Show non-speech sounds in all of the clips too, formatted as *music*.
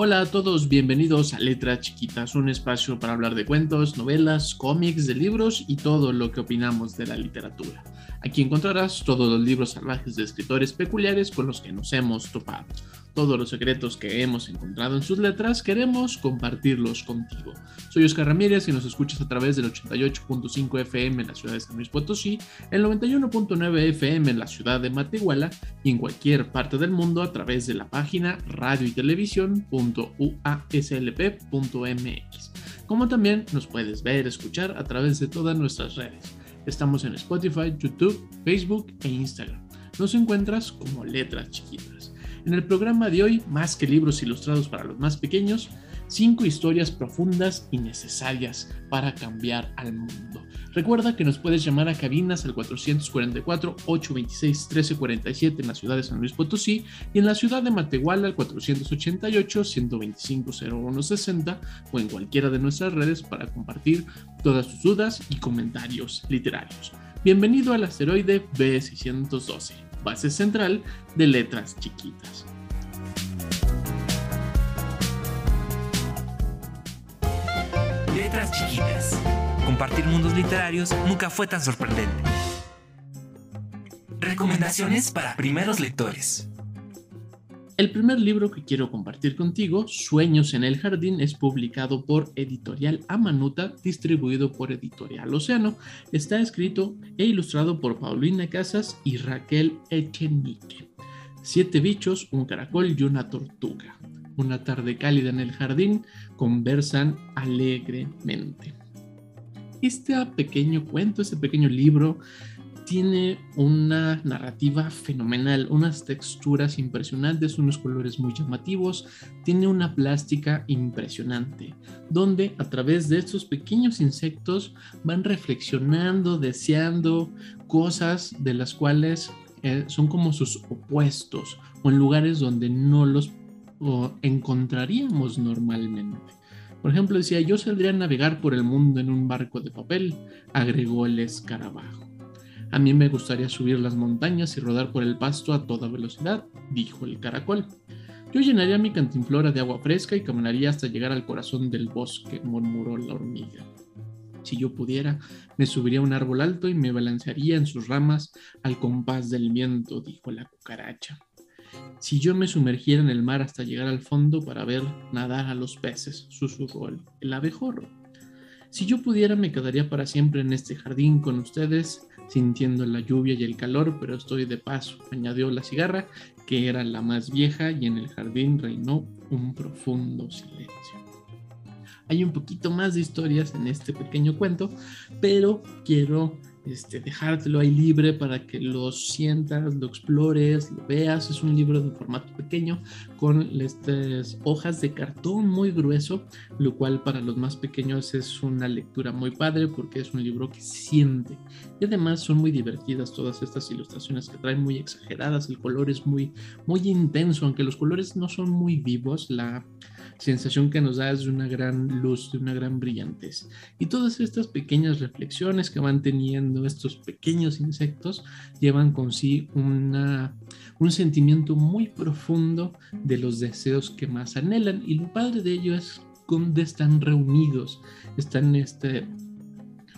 Hola a todos, bienvenidos a Letras Chiquitas, un espacio para hablar de cuentos, novelas, cómics, de libros y todo lo que opinamos de la literatura. Aquí encontrarás todos los libros salvajes de escritores peculiares con los que nos hemos topado todos los secretos que hemos encontrado en sus letras, queremos compartirlos contigo. Soy Oscar Ramírez y nos escuchas a través del 88.5 FM en la ciudad de San Luis Potosí, el 91.9 FM en la ciudad de Matehuala y en cualquier parte del mundo a través de la página radio y televisión.uaslp.mx. Como también nos puedes ver, escuchar a través de todas nuestras redes. Estamos en Spotify, YouTube, Facebook e Instagram. Nos encuentras como letras chiquitas. En el programa de hoy, más que libros ilustrados para los más pequeños, cinco historias profundas y necesarias para cambiar al mundo. Recuerda que nos puedes llamar a cabinas al 444-826-1347 en la ciudad de San Luis Potosí y en la ciudad de Matehuala al 488-125-0160 o en cualquiera de nuestras redes para compartir todas tus dudas y comentarios literarios. Bienvenido al asteroide B612 base central de letras chiquitas. Letras chiquitas. Compartir mundos literarios nunca fue tan sorprendente. Recomendaciones para primeros lectores. El primer libro que quiero compartir contigo, Sueños en el Jardín, es publicado por Editorial Amanuta, distribuido por Editorial Océano. Está escrito e ilustrado por Paulina Casas y Raquel Echenique. Siete bichos, un caracol y una tortuga. Una tarde cálida en el jardín, conversan alegremente. Este pequeño cuento, este pequeño libro, tiene una narrativa fenomenal, unas texturas impresionantes, unos colores muy llamativos, tiene una plástica impresionante, donde a través de estos pequeños insectos van reflexionando, deseando cosas de las cuales eh, son como sus opuestos o en lugares donde no los encontraríamos normalmente. Por ejemplo, decía, yo saldría a navegar por el mundo en un barco de papel, agregó el escarabajo. A mí me gustaría subir las montañas y rodar por el pasto a toda velocidad, dijo el caracol. Yo llenaría mi cantinflora de agua fresca y caminaría hasta llegar al corazón del bosque, murmuró la hormiga. Si yo pudiera, me subiría a un árbol alto y me balancearía en sus ramas al compás del viento, dijo la cucaracha. Si yo me sumergiera en el mar hasta llegar al fondo para ver nadar a los peces, susurró el abejorro. Si yo pudiera, me quedaría para siempre en este jardín con ustedes sintiendo la lluvia y el calor, pero estoy de paso, añadió la cigarra, que era la más vieja, y en el jardín reinó un profundo silencio. Hay un poquito más de historias en este pequeño cuento, pero quiero este, dejártelo ahí libre para que lo sientas, lo explores, lo veas. Es un libro de formato pequeño con estas hojas de cartón muy grueso, lo cual para los más pequeños es una lectura muy padre porque es un libro que siente. Y además son muy divertidas todas estas ilustraciones que traen muy exageradas. El color es muy, muy intenso, aunque los colores no son muy vivos. La sensación que nos da es de una gran luz, de una gran brillantez. Y todas estas pequeñas reflexiones que van teniendo estos pequeños insectos llevan con sí una, un sentimiento muy profundo de los deseos que más anhelan. Y lo padre de ello es donde están reunidos, están este,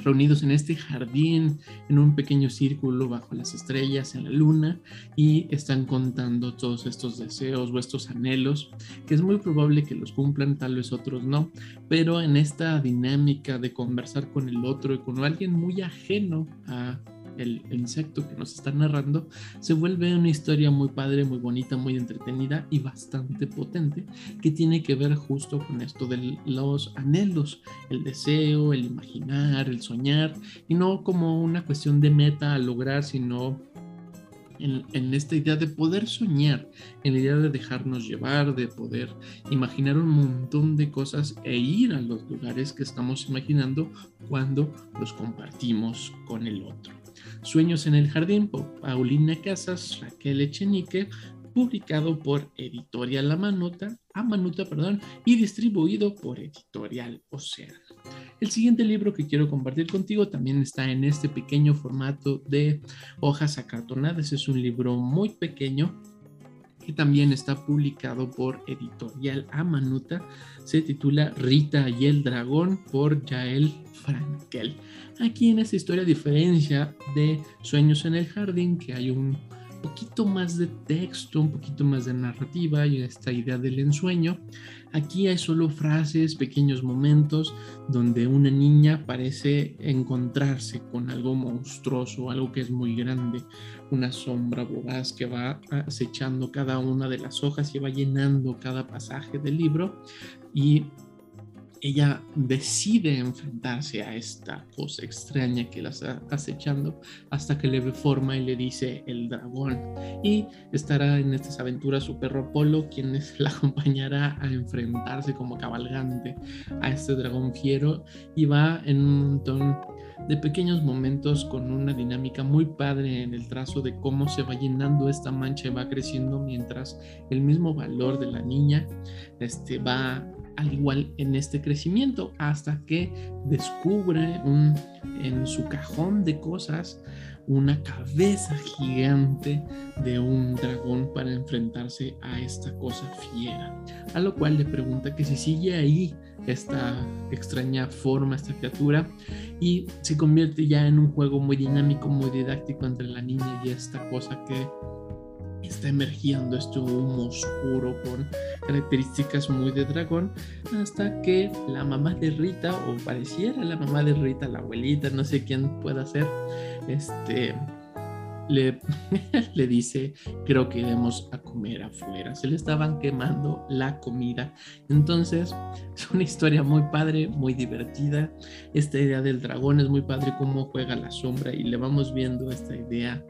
reunidos en este jardín, en un pequeño círculo bajo las estrellas, en la luna, y están contando todos estos deseos o estos anhelos, que es muy probable que los cumplan, tal vez otros no, pero en esta dinámica de conversar con el otro y con alguien muy ajeno a el, insecto que nos está narrando, se vuelve una historia muy padre, muy bonita, muy entretenida y bastante potente, que tiene que ver justo con esto de los anhelos, el deseo, el imaginar, el soñar, y no como una cuestión de meta a lograr, sino en, esta idea de poder soñar, en la idea de dejarnos llevar, de poder imaginar un montón de cosas e ir a los lugares que estamos imaginando cuando los compartimos con el otro. Sueños en el Jardín por Paulina Casas, Raquel Echenique, publicado por Editorial Amanuta, Amanuta perdón, y distribuido por Editorial Océano. El siguiente libro que quiero compartir contigo también está en este pequeño formato de hojas acartonadas. Es un libro muy pequeño que también está publicado por Editorial Amanuta. Se titula Rita y el Dragón por Yael Frankel. Aquí en esta historia, a diferencia de Sueños en el Jardín, que hay un poquito más de texto, un poquito más de narrativa y esta idea del ensueño. Aquí hay solo frases, pequeños momentos donde una niña parece encontrarse con algo monstruoso, algo que es muy grande, una sombra voraz que va acechando cada una de las hojas y va llenando cada pasaje del libro y ella decide enfrentarse a esta cosa extraña que la está acechando hasta que le ve forma y le dice el dragón. Y estará en estas aventuras su perro Apolo, quien *laughs* la acompañará a enfrentarse como cabalgante a este dragón fiero y va en un montón de pequeños momentos con una dinámica muy padre en el trazo de cómo se va llenando esta mancha y va creciendo mientras el mismo valor de la niña este, va al igual en este crecimiento hasta que descubre un, en su cajón de cosas una cabeza gigante de un dragón para enfrentarse a esta cosa fiera. A lo cual le pregunta que si sigue ahí esta extraña forma, esta criatura, y se convierte ya en un juego muy dinámico, muy didáctico entre la niña y esta cosa que está emergiendo este humo oscuro con características muy de dragón, hasta que la mamá de Rita, o pareciera la mamá de Rita, la abuelita, no sé quién pueda ser, este, le, *laughs* le, dice, creo que iremos a comer afuera. Se le estaban quemando la comida. Entonces, es una historia muy padre, muy divertida. Esta idea del dragón es muy padre, cómo juega la sombra y le vamos viendo esta idea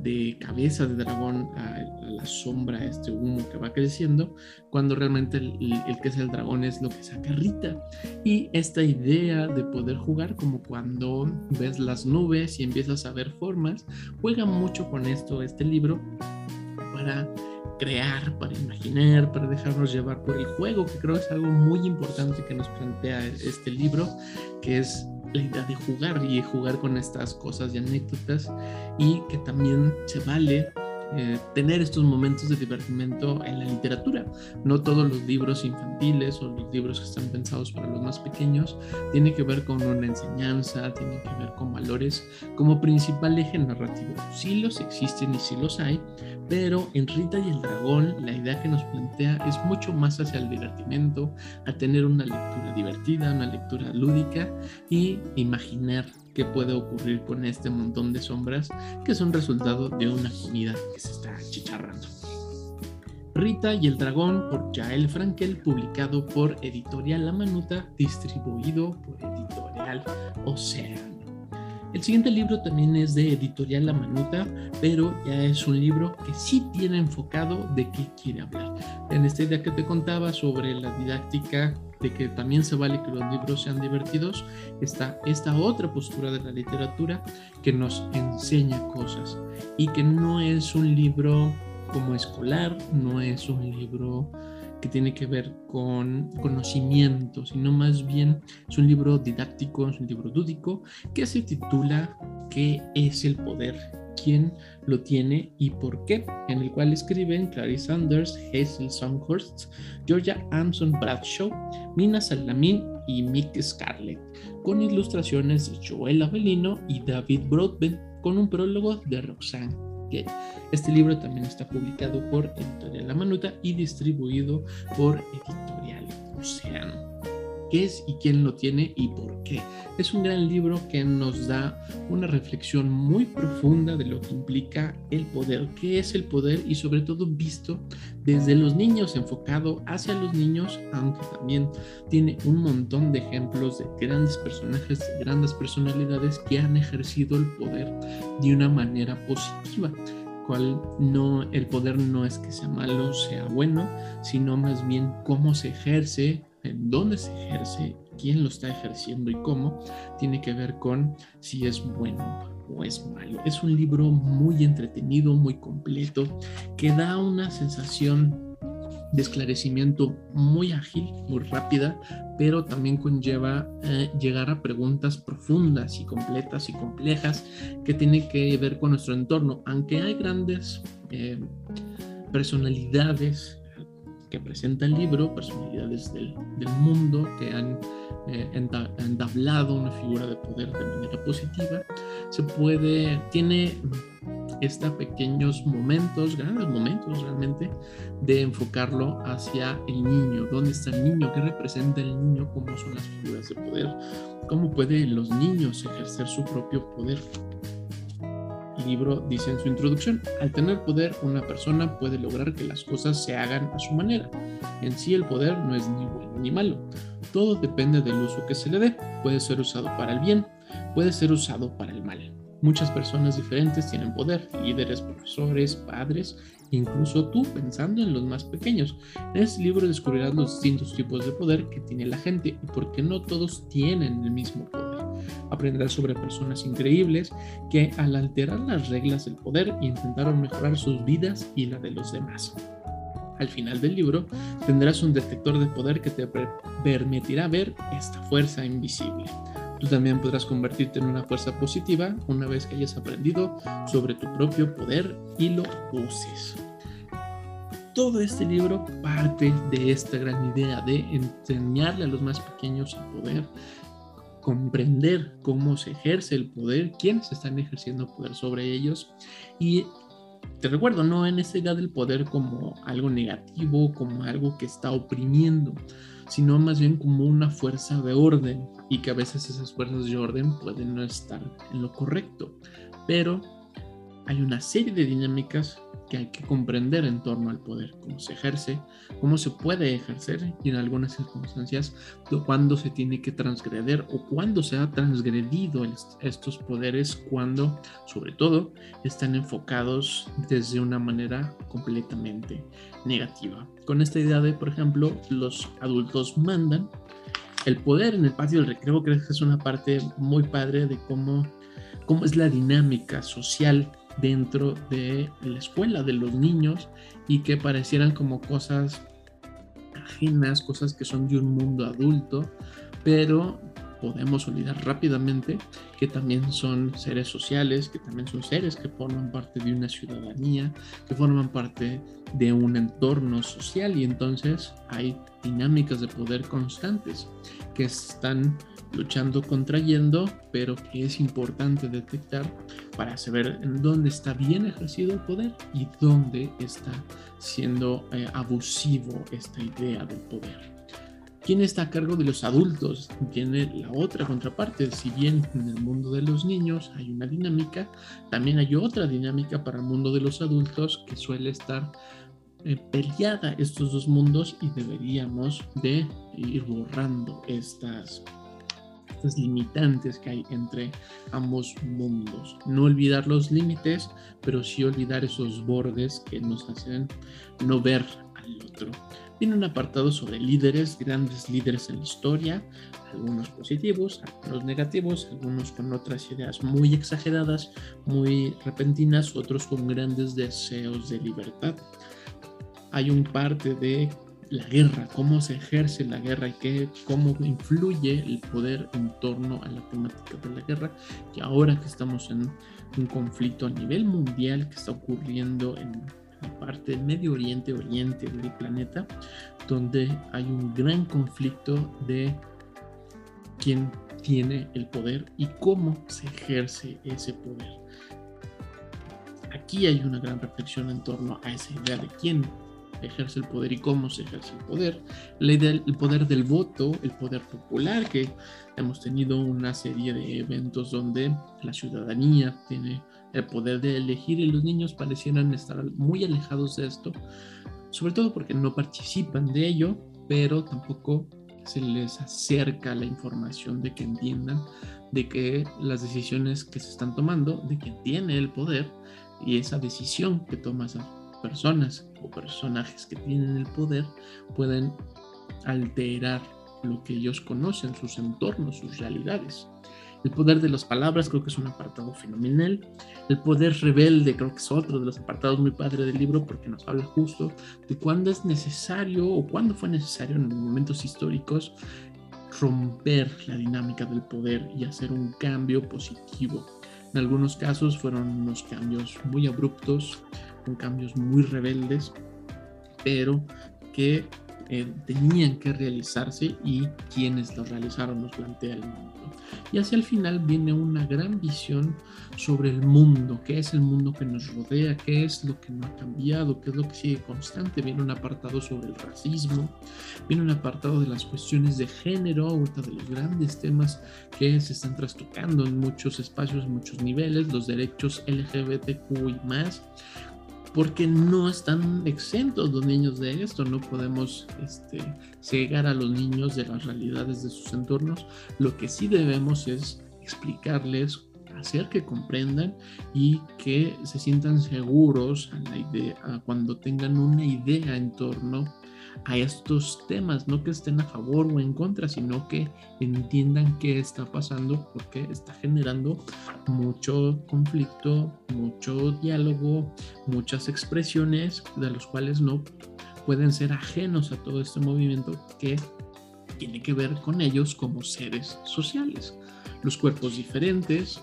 de cabeza de dragón a, la sombra, este humo que va creciendo, cuando realmente el, que es el dragón es lo que saca Rita. Y esta idea de poder jugar como cuando ves las nubes y empiezas a ver formas, juega mucho con esto este libro para crear, para imaginar, para dejarnos llevar por el juego, que creo es algo muy importante que nos plantea este libro, que es la idea de jugar y jugar con estas cosas y anécdotas y que también se vale eh, tener estos momentos de divertimento en la literatura. No todos los libros infantiles o los libros que están pensados para los más pequeños tienen que ver con una enseñanza, tienen que ver con valores como principal eje narrativo. Sí los existen y sí los hay, pero en Rita y el Dragón la idea que nos plantea es mucho más hacia el divertimento, a tener una lectura divertida, una lectura lúdica y imaginar qué puede ocurrir con este montón de sombras que son resultado de una comida que se está chicharrando. Rita y el dragón por Jael Frankel, publicado por Editorial La Manuta, distribuido por Editorial Océano. El siguiente libro también es de Editorial La Manuta, pero ya es un libro que sí tiene enfocado de qué quiere hablar. En esta idea que te contaba sobre la didáctica de que también se vale que los libros sean divertidos, está esta otra postura de la literatura que nos enseña cosas y que no es un libro como escolar, no es un libro que tiene que ver con conocimiento, sino más bien es un libro didáctico, es un libro lúdico que se titula ¿Qué es el poder? quién lo tiene y por qué, en el cual escriben Clarice Sanders, Hazel Songhurst, Georgia Amson Bradshaw, Mina Salamin y Mick Scarlett, con ilustraciones de Joel Avelino y David Broadbent, con un prólogo de Roxanne Este libro también está publicado por Editorial La Manuta y distribuido por Editorial Océano qué es y quién lo tiene y por qué. Es un gran libro que nos da una reflexión muy profunda de lo que implica el poder, qué es el poder y sobre todo visto desde los niños, enfocado hacia los niños, aunque también tiene un montón de ejemplos de grandes personajes, de grandes personalidades que han ejercido el poder de una manera positiva cual no, el poder no es que sea malo, sea bueno, sino más bien cómo se ejerce, dónde se ejerce, quién lo está ejerciendo y cómo, tiene que ver con si es bueno o es malo. Es un libro muy entretenido, muy completo, que da una sensación de esclarecimiento muy ágil, muy rápida, pero también conlleva eh, llegar a preguntas profundas y completas y complejas que tienen que ver con nuestro entorno. Aunque hay grandes eh, personalidades que presenta el libro, personalidades del, mundo que han eh, entablado una figura de poder de manera positiva, se puede, tiene estos pequeños momentos, grandes momentos realmente, de enfocarlo hacia el niño. ¿Dónde está el niño? ¿Qué representa el niño? ¿Cómo son las figuras de poder? ¿Cómo pueden los niños ejercer su propio poder? Libro dice en su introducción, al tener poder una persona puede lograr que las cosas se hagan a su manera. En sí el poder no es ni bueno ni malo, todo depende del uso que se le dé. Puede ser usado para el bien, puede ser usado para el mal. Muchas personas diferentes tienen poder, líderes, profesores, padres, incluso tú pensando en los más pequeños. En este libro descubrirás los distintos tipos de poder que tiene la gente y por qué no todos tienen el mismo poder. Aprenderás sobre personas increíbles que al alterar las reglas del poder intentaron mejorar sus vidas y la de los demás. Al final del libro tendrás un detector de poder que te permitirá ver esta fuerza invisible. Tú también podrás convertirte en una fuerza positiva una vez que hayas aprendido sobre tu propio poder y lo uses. Todo este libro parte de esta gran idea de enseñarle a los más pequeños a poder comprender cómo se ejerce el poder, quiénes están ejerciendo poder sobre ellos. Y te recuerdo, no en esta idea del poder como algo negativo, como algo que está oprimiendo, sino más bien como una fuerza de orden y que a veces esas fuerzas de orden pueden no estar en lo correcto. Pero hay una serie de dinámicas que hay que comprender en torno al poder, cómo se ejerce, cómo se puede ejercer y en algunas circunstancias cuándo se tiene que transgreder o cuándo se ha transgredido estos poderes, cuando sobre todo están enfocados desde una manera completamente negativa. Con esta idea de, por ejemplo, los adultos mandan, el poder en el patio del recreo creo que es una parte muy padre de cómo, cómo es la dinámica social dentro de la escuela de los niños y que parecieran como cosas ajenas, cosas que son de un mundo adulto, pero podemos olvidar rápidamente que también son seres sociales, que también son seres que forman parte de una ciudadanía, que forman parte de un entorno social y entonces hay dinámicas de poder constantes que están luchando, contrayendo, pero que es importante detectar para saber en dónde está bien ejercido el poder y dónde está siendo eh, abusivo esta idea del poder. ¿Quién está a cargo de los adultos? Tiene la otra contraparte. Si bien en el mundo de los niños hay una dinámica, también hay otra dinámica para el mundo de los adultos que suele estar eh, peleada estos dos mundos y deberíamos de ir borrando estas limitantes que hay entre ambos mundos. No olvidar los límites, pero sí olvidar esos bordes que nos hacen no ver al otro. Tiene un apartado sobre líderes, grandes líderes en la historia, algunos positivos, algunos negativos, algunos con otras ideas muy exageradas, muy repentinas, otros con grandes deseos de libertad. Hay un parte de la guerra, cómo se ejerce la guerra y qué, cómo influye el poder en torno a la temática de la guerra. Y ahora que estamos en un conflicto a nivel mundial que está ocurriendo en parte del Medio Oriente, Oriente del planeta, donde hay un gran conflicto de quién tiene el poder y cómo se ejerce ese poder. Aquí hay una gran reflexión en torno a esa idea de quién ejerce el poder y cómo se ejerce el poder, la idea del poder del voto, el poder popular, que hemos tenido una serie de eventos donde la ciudadanía tiene el poder de elegir y los niños parecieran estar muy alejados de esto, sobre todo porque no participan de ello, pero tampoco se les acerca la información de que entiendan de que las decisiones que se están tomando, de quien tiene el poder, y esa decisión que toman esas personas o personajes que tienen el poder pueden alterar lo que ellos conocen, sus entornos, sus realidades. El poder de las palabras creo que es un apartado fenomenal. El poder rebelde creo que es otro de los apartados muy padre del libro porque nos habla justo de cuándo es necesario o cuándo fue necesario en momentos históricos romper la dinámica del poder y hacer un cambio positivo. En algunos casos fueron unos cambios muy abruptos, con cambios muy rebeldes, pero que eh, tenían que realizarse y quienes los realizaron nos plantea el mundo. Y hacia el final viene una gran visión sobre el mundo, qué es el mundo que nos rodea, qué es lo que no ha cambiado, qué es lo que sigue constante. Viene un apartado sobre el racismo, viene un apartado de las cuestiones de género, de los grandes temas que se están trastocando en muchos espacios, en muchos niveles, los derechos LGBTQ y más porque no están exentos los niños de esto, no podemos este, cegar a los niños de las realidades de sus entornos, lo que sí debemos es explicarles, hacer que comprendan y que se sientan seguros cuando tengan una idea en torno a estos temas, no que estén a favor o en contra, sino que entiendan qué está pasando porque está generando mucho conflicto, mucho diálogo, muchas expresiones de los cuales no pueden ser ajenos a todo este movimiento que tiene que ver con ellos como seres sociales. Los cuerpos diferentes,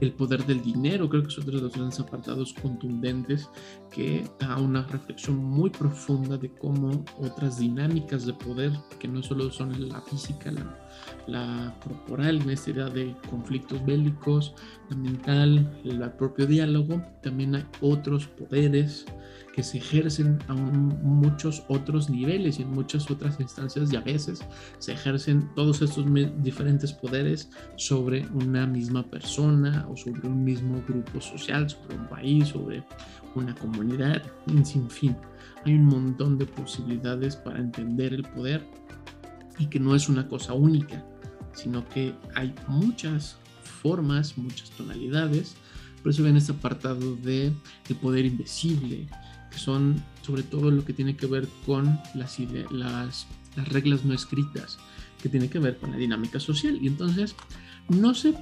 el poder del dinero, creo que otro de los grandes apartados contundentes que da una reflexión muy profunda de cómo otras dinámicas de poder, que no solo son la física, la, la corporal, idea de conflictos bélicos, la mental, el propio diálogo, también hay otros poderes que se ejercen a muchos otros niveles y en muchas otras instancias y a veces se ejercen todos estos diferentes poderes sobre una misma persona o sobre un mismo grupo social, sobre un país, sobre una comunidad, sin fin. Hay un montón de posibilidades para entender el poder y que no es una cosa única, sino que hay muchas formas, muchas tonalidades. Por eso ven este apartado de el poder invisible, que son sobre todo lo que tiene que ver con las, las, las reglas no escritas, que tiene que ver con la dinámica social. Y entonces no se,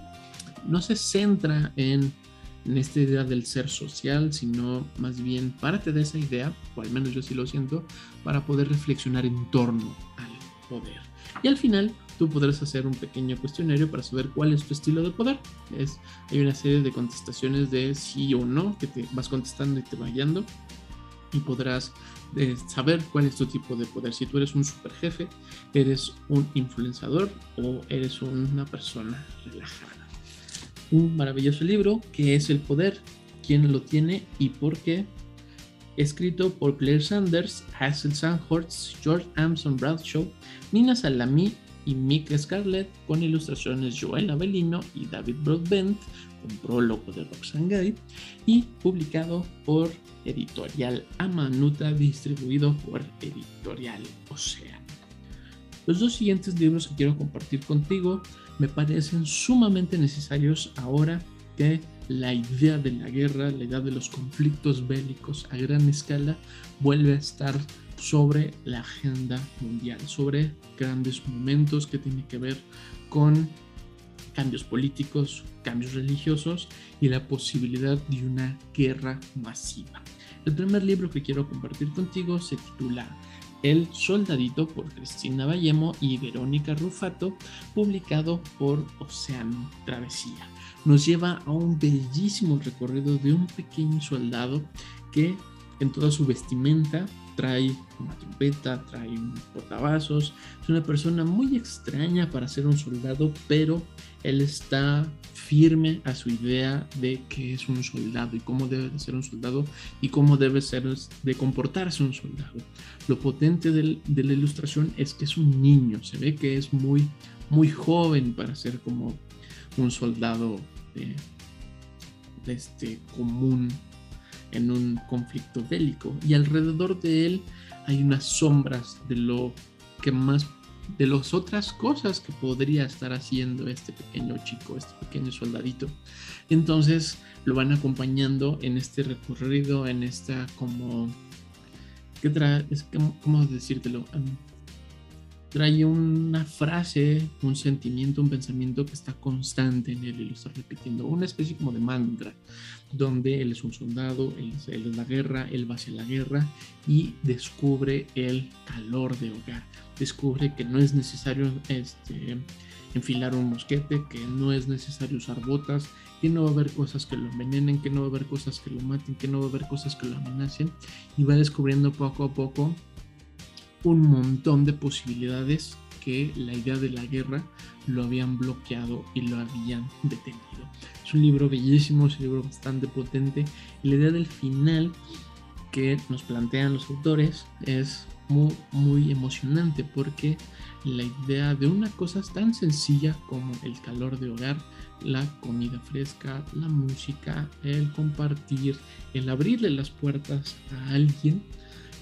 no se centra en, esta idea del ser social, sino más bien parte de esa idea, o al menos yo sí lo siento, para poder reflexionar en torno al poder. Y al final tú podrás hacer un pequeño cuestionario para saber cuál es tu estilo de poder. Es, hay una serie de contestaciones de sí o no que te vas contestando y te va y podrás eh, saber cuál es tu tipo de poder. Si tú eres un super jefe, eres un influenciador o eres una persona relajada. Un maravilloso libro que es El Poder, quién lo tiene y por qué. Escrito por Claire Sanders, Hazel Sandhorst, George Amson Bradshaw, Nina Salami y Mick Scarlett, con ilustraciones Joel Avelino y David Broadbent, con prólogo de Roxane Gay, y publicado por Editorial Amanuta, distribuido por Editorial Océano. Los dos siguientes libros que quiero compartir contigo me parecen sumamente necesarios ahora que la idea de la guerra, la idea de los conflictos bélicos a gran escala vuelve a estar sobre la agenda mundial, sobre grandes momentos que tienen que ver con cambios políticos, cambios religiosos y la posibilidad de una guerra masiva. El primer libro que quiero compartir contigo se titula El Soldadito por Cristina Vallemo y Verónica Rufato, publicado por Océano Travesía. Nos lleva a un bellísimo recorrido de un pequeño soldado que en toda su vestimenta trae una trompeta, trae un portavasos. Es una persona muy extraña para ser un soldado, pero él está firme a su idea de que es un soldado y cómo debe de ser un soldado y cómo debe ser de comportarse un soldado. Lo potente de la ilustración es que es un niño, se ve que es muy, muy joven para ser como un soldado este común en un conflicto bélico y alrededor de él hay unas sombras de lo que más de las otras cosas que podría estar haciendo este pequeño chico, este pequeño soldadito. Entonces lo van acompañando en este recorrido, en esta como... ¿Qué? Es ¿Cómo decírtelo? Trae una frase, un sentimiento, un pensamiento que está constante en él y lo está repitiendo, una especie como de mantra, donde él es un soldado, él es, la guerra, él va hacia la guerra y descubre el calor de hogar, descubre que no es necesario este, enfilar un mosquete, que no es necesario usar botas, que no va a haber cosas que lo envenenen, que no va a haber cosas que lo maten, que no va a haber cosas que lo amenacen. Y va descubriendo poco a poco un montón de posibilidades que la idea de la guerra lo habían bloqueado y lo habían detenido. Es un libro bellísimo, es un libro bastante potente. Y la idea del final que nos plantean los autores es muy, muy emocionante porque la idea de una cosa tan sencilla como el calor de hogar, la comida fresca, la música, el compartir, el abrirle las puertas a alguien,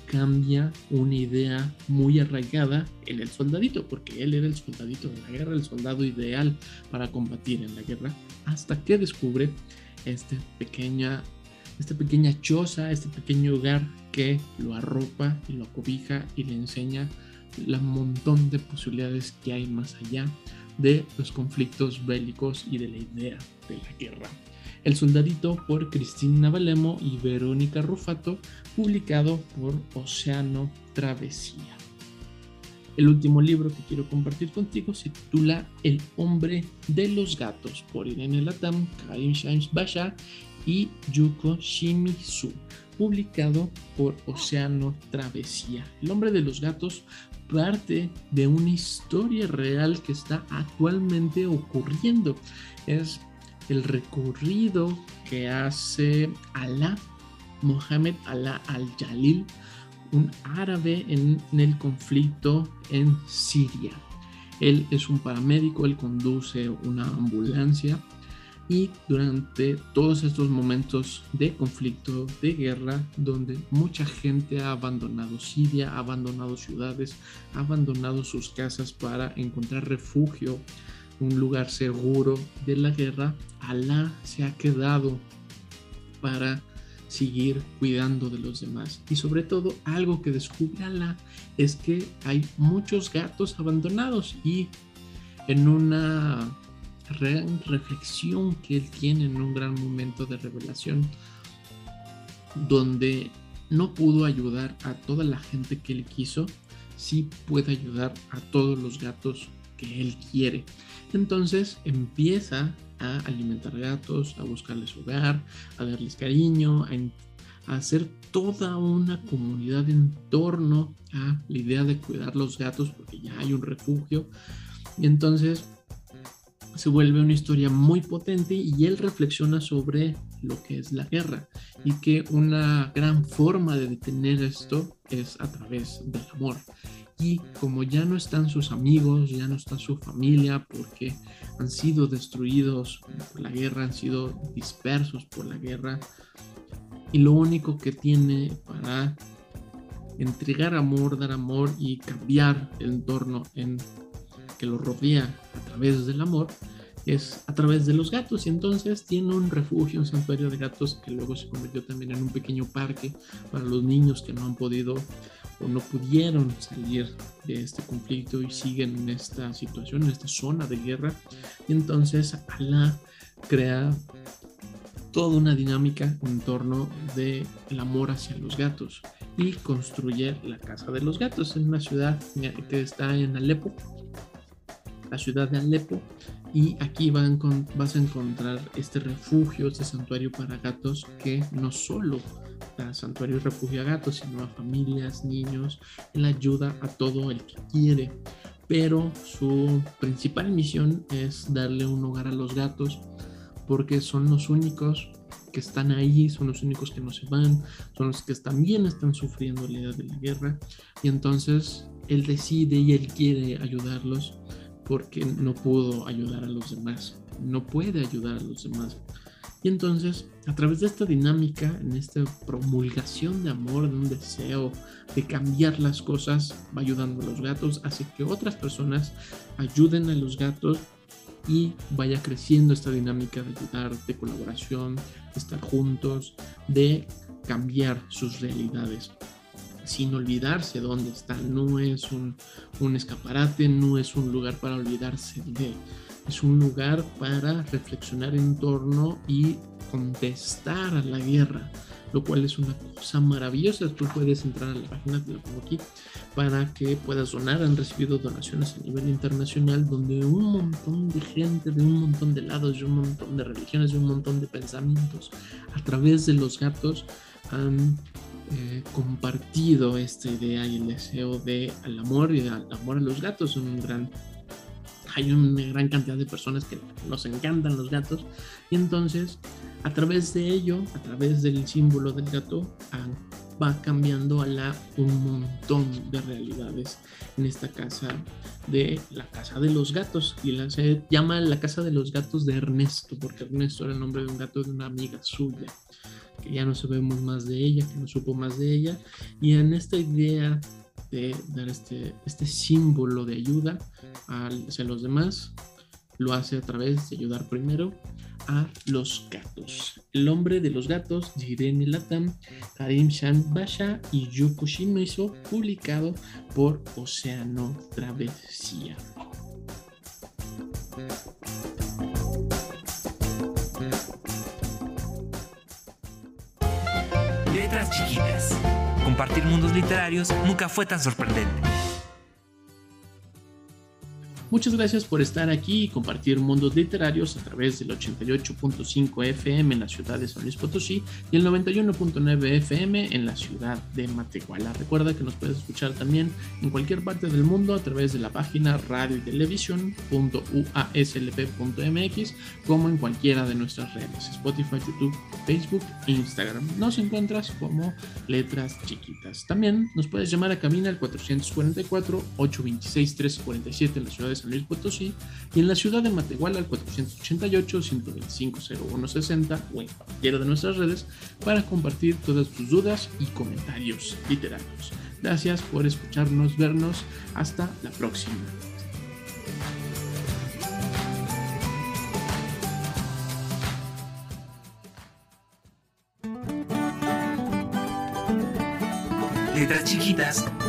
cambia una idea muy arraigada en el soldadito, porque él era el soldadito de la guerra, el soldado ideal para combatir en la guerra, hasta que descubre este pequeña, esta pequeña choza, este pequeño hogar que lo arropa y lo acobija y le enseña el montón de posibilidades que hay más allá de los conflictos bélicos y de la idea de la guerra. El Soldadito por Cristina Valemo y Verónica Rufato, publicado por Océano Travesía. El último libro que quiero compartir contigo se titula El hombre de los gatos por Irene Latam, Karim Shams Basha y Yuko Shimizu, publicado por Océano Travesía. El hombre de los gatos parte de una historia real que está actualmente ocurriendo. Es el recorrido que hace Alá, Mohamed Alá al-Jalil, un árabe en, el conflicto en Siria. Él es un paramédico, él conduce una ambulancia y durante todos estos momentos de conflicto, de guerra, donde mucha gente ha abandonado Siria, ha abandonado ciudades, ha abandonado sus casas para encontrar refugio un lugar seguro de la guerra, Alá se ha quedado para seguir cuidando de los demás. Y sobre todo algo que descubre Alá es que hay muchos gatos abandonados y en una reflexión que él tiene en un gran momento de revelación donde no pudo ayudar a toda la gente que él quiso, sí puede ayudar a todos los gatos que él quiere. Entonces empieza a alimentar gatos, a buscarles hogar, a darles cariño, a, hacer toda una comunidad en torno a la idea de cuidar los gatos porque ya hay un refugio. Y entonces se vuelve una historia muy potente y él reflexiona sobre lo que es la guerra y que una gran forma de detener esto es a través del amor y como ya no están sus amigos, ya no está su familia porque han sido destruidos por la guerra, han sido dispersos por la guerra y lo único que tiene para entregar amor, dar amor y cambiar el entorno en que lo rodea a través del amor es a través de los gatos y entonces tiene un refugio, un santuario de gatos que luego se convirtió también en un pequeño parque para los niños que no han podido o no pudieron salir de este conflicto y siguen en esta situación, en esta zona de guerra. Y entonces Alá crea toda una dinámica en torno del el amor hacia los gatos y construye la casa de los gatos en una ciudad que está en Alepo, la ciudad de Alepo, y aquí vas a encontrar este refugio, este santuario para gatos que no solo a santuario y refugio a gatos, sino a familias, niños. Él ayuda a todo el que quiere, pero su principal misión es darle un hogar a los gatos porque son los únicos que están ahí, son los únicos que no se van, son los que también están sufriendo la idea de la guerra y entonces él decide y él quiere ayudarlos porque no pudo ayudar a los demás, no puede ayudar a los demás. Y entonces, a través de esta dinámica, en esta promulgación de amor, de un deseo de cambiar las cosas, va ayudando a los gatos, hace que otras personas ayuden a los gatos y vaya creciendo esta dinámica de ayudar, de colaboración, de estar juntos, de cambiar sus realidades sin olvidarse dónde está. No es un, un, escaparate, no es un lugar para olvidarse de es un lugar para reflexionar en torno y contestar a la guerra, lo cual es una cosa maravillosa. Tú puedes entrar a la página, te lo pongo aquí, para que puedas donar. Han recibido donaciones a nivel internacional donde un montón de gente de un montón de lados, de un montón de religiones, de un montón de pensamientos, a través de los gatos han eh, compartido esta idea y el deseo de al amor y al amor a los gatos, un gran hay una gran cantidad de personas que nos encantan los gatos. Y entonces a través de ello, a través del símbolo del gato, ah, va cambiando a la un montón de realidades. En esta casa de la casa de los gatos y la, se llama la casa de los gatos de Ernesto porque Ernesto era el nombre de un gato de una amiga suya que ya no sabemos más de ella que no supo más de ella. Y en esta idea de dar este, este símbolo de ayuda hacia los demás, lo hace a través de ayudar primero a los gatos. El hombre de los gatos, Jirene Latam, Karim Shan Basha y Yuko Shimizu, publicado por Océano Travesía. Letras chiquitas compartir mundos literarios nunca fue tan sorprendente. Muchas gracias por estar aquí y compartir mundos literarios a través del 88.5 FM en la ciudad de San Luis Potosí y el 91.9 FM en la ciudad de Matehuala. Recuerda que nos puedes escuchar también en cualquier parte del mundo a través de la página radio y televisión.uaslp.mx como en cualquiera de nuestras redes, Spotify, YouTube, Facebook e Instagram. Nos encuentras como Letras Chiquitas. También nos puedes llamar a cabina al 444 826 347 en la ciudad San Luis Potosí y en la ciudad de Matehuala al 488-125-0160 o en cualquiera de nuestras redes para compartir todas tus dudas y comentarios literarios. Gracias por escucharnos, vernos. Hasta la próxima. Letras Chiquitas